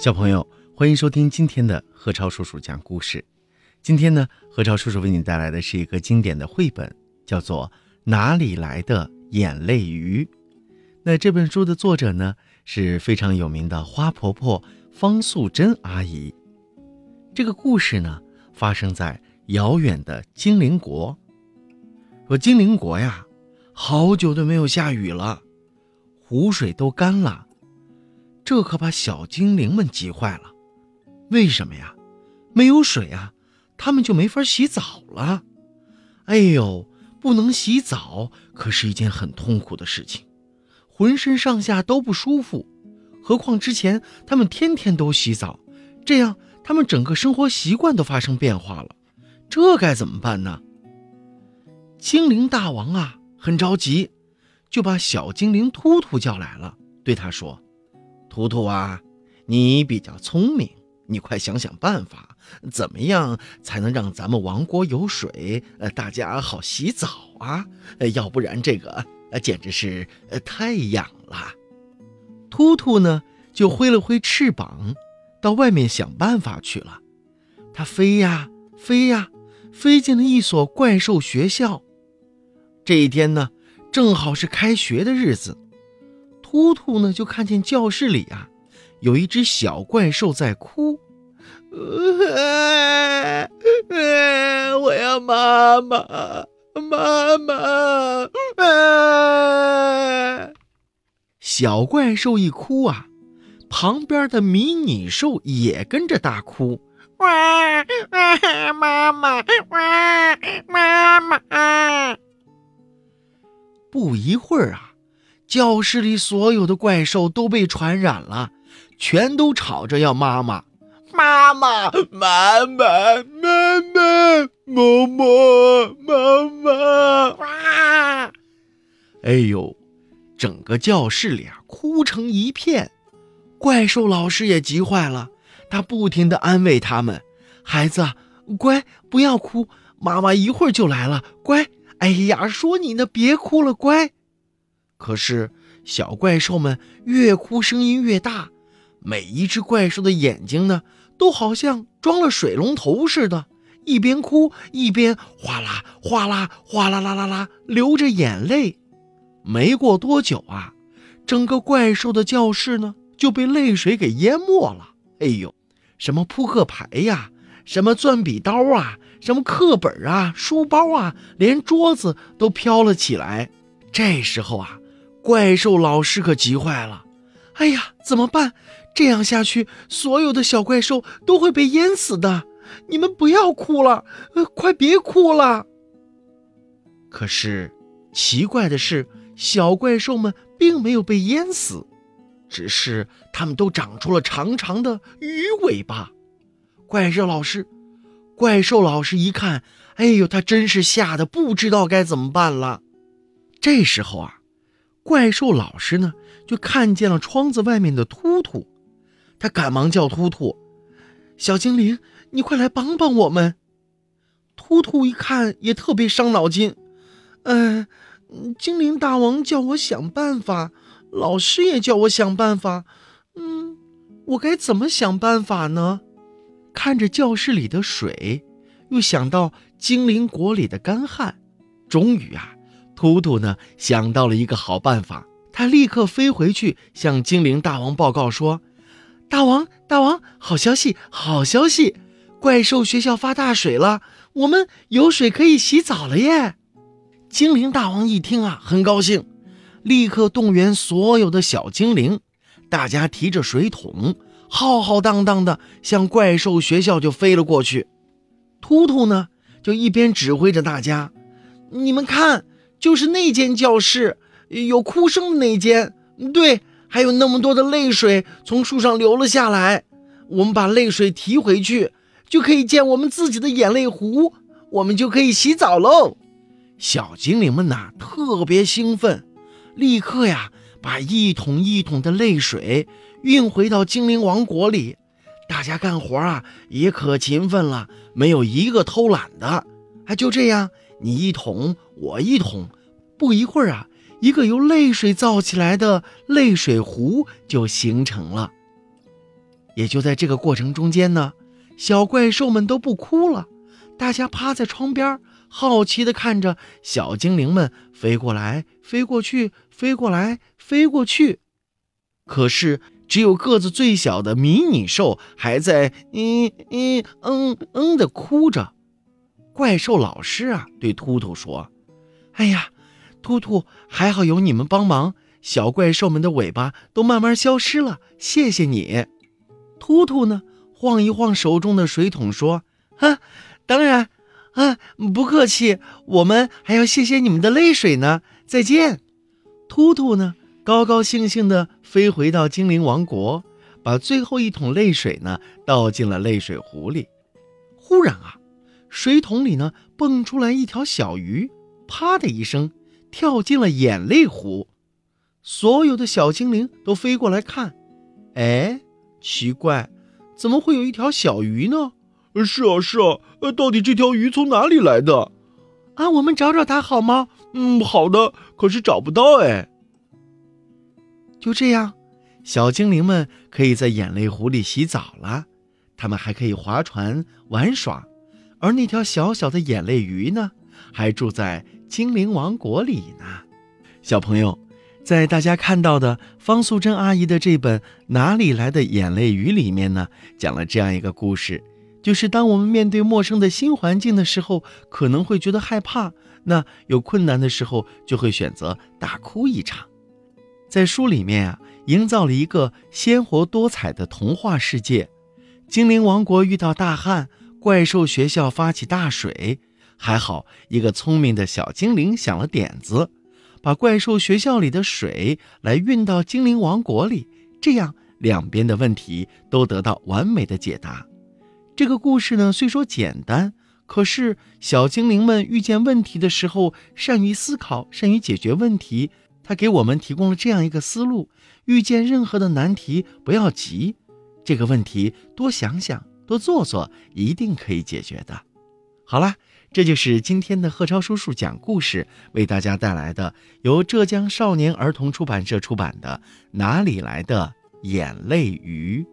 小朋友，欢迎收听今天的何超叔叔讲故事。今天呢，何超叔叔为你带来的是一个经典的绘本，叫做《哪里来的眼泪鱼》。那这本书的作者呢，是非常有名的花婆婆方素珍阿姨。这个故事呢，发生在遥远的精灵国。说精灵国呀，好久都没有下雨了，湖水都干了。这可把小精灵们急坏了，为什么呀？没有水啊，他们就没法洗澡了。哎呦，不能洗澡可是一件很痛苦的事情，浑身上下都不舒服。何况之前他们天天都洗澡，这样他们整个生活习惯都发生变化了。这该怎么办呢？精灵大王啊，很着急，就把小精灵突突叫来了，对他说。图图啊，你比较聪明，你快想想办法，怎么样才能让咱们王国有水，呃，大家好洗澡啊？呃，要不然这个呃简直是呃太痒了。图图呢就挥了挥翅膀，到外面想办法去了。他飞呀飞呀，飞进了一所怪兽学校。这一天呢，正好是开学的日子。突突呢，就看见教室里啊，有一只小怪兽在哭，我要妈妈，妈妈！小怪兽一哭啊，旁边的迷你兽也跟着大哭，哇，妈妈，哇，妈妈！不一会儿啊。教室里所有的怪兽都被传染了，全都吵着要妈妈，妈妈，妈妈，妈妈，妈妈，妈妈！哇！哎呦，整个教室里啊，哭成一片。怪兽老师也急坏了，他不停地安慰他们：“孩子，乖，不要哭，妈妈一会儿就来了，乖。哎呀，说你呢，别哭了，乖。”可是，小怪兽们越哭声音越大，每一只怪兽的眼睛呢，都好像装了水龙头似的，一边哭一边哗啦哗啦哗啦啦啦啦流着眼泪。没过多久啊，整个怪兽的教室呢就被泪水给淹没了。哎呦，什么扑克牌呀，什么钻笔刀啊，什么课本啊，书包啊，连桌子都飘了起来。这时候啊。怪兽老师可急坏了，哎呀，怎么办？这样下去，所有的小怪兽都会被淹死的。你们不要哭了，呃，快别哭了。可是，奇怪的是，小怪兽们并没有被淹死，只是它们都长出了长长的鱼尾巴。怪兽老师，怪兽老师一看，哎呦，他真是吓得不知道该怎么办了。这时候啊。怪兽老师呢，就看见了窗子外面的突突，他赶忙叫突突：“小精灵，你快来帮帮我们！”突突一看也特别伤脑筋，“嗯，精灵大王叫我想办法，老师也叫我想办法，嗯，我该怎么想办法呢？”看着教室里的水，又想到精灵国里的干旱，终于啊。图图呢想到了一个好办法，他立刻飞回去向精灵大王报告说：“大王，大王，好消息，好消息！怪兽学校发大水了，我们有水可以洗澡了耶！”精灵大王一听啊，很高兴，立刻动员所有的小精灵，大家提着水桶，浩浩荡荡的向怪兽学校就飞了过去。图图呢，就一边指挥着大家：“你们看。”就是那间教室，有哭声的那间。对，还有那么多的泪水从树上流了下来。我们把泪水提回去，就可以建我们自己的眼泪湖，我们就可以洗澡喽。小精灵们呐，特别兴奋，立刻呀，把一桶一桶的泪水运回到精灵王国里。大家干活啊，也可勤奋了，没有一个偷懒的。还就这样。你一桶，我一桶，不一会儿啊，一个由泪水造起来的泪水湖就形成了。也就在这个过程中间呢，小怪兽们都不哭了，大家趴在窗边，好奇地看着小精灵们飞过来、飞过去、飞过来、飞过去。可是，只有个子最小的迷你兽还在嗯嗯嗯嗯的哭着。怪兽老师啊，对秃秃说：“哎呀，秃秃，还好有你们帮忙，小怪兽们的尾巴都慢慢消失了，谢谢你。”秃秃呢，晃一晃手中的水桶，说：“啊，当然，啊，不客气，我们还要谢谢你们的泪水呢。再见。”秃秃呢，高高兴兴地飞回到精灵王国，把最后一桶泪水呢倒进了泪水壶里。忽然啊，水桶里呢蹦出来一条小鱼，啪的一声跳进了眼泪湖。所有的小精灵都飞过来看，哎。奇怪，怎么会有一条小鱼呢？是啊，是啊，呃，到底这条鱼从哪里来的？啊，我们找找它好吗？嗯，好的。可是找不到哎。就这样，小精灵们可以在眼泪湖里洗澡了，他们还可以划船玩耍，而那条小小的眼泪鱼呢，还住在精灵王国里呢。小朋友。在大家看到的方素珍阿姨的这本《哪里来的眼泪鱼》里面呢，讲了这样一个故事，就是当我们面对陌生的新环境的时候，可能会觉得害怕，那有困难的时候就会选择大哭一场。在书里面啊，营造了一个鲜活多彩的童话世界。精灵王国遇到大旱，怪兽学校发起大水，还好一个聪明的小精灵想了点子。把怪兽学校里的水来运到精灵王国里，这样两边的问题都得到完美的解答。这个故事呢，虽说简单，可是小精灵们遇见问题的时候，善于思考，善于解决问题。他给我们提供了这样一个思路：遇见任何的难题，不要急，这个问题多想想，多做做，一定可以解决的。好了。这就是今天的贺超叔叔讲故事为大家带来的，由浙江少年儿童出版社出版的《哪里来的眼泪鱼》。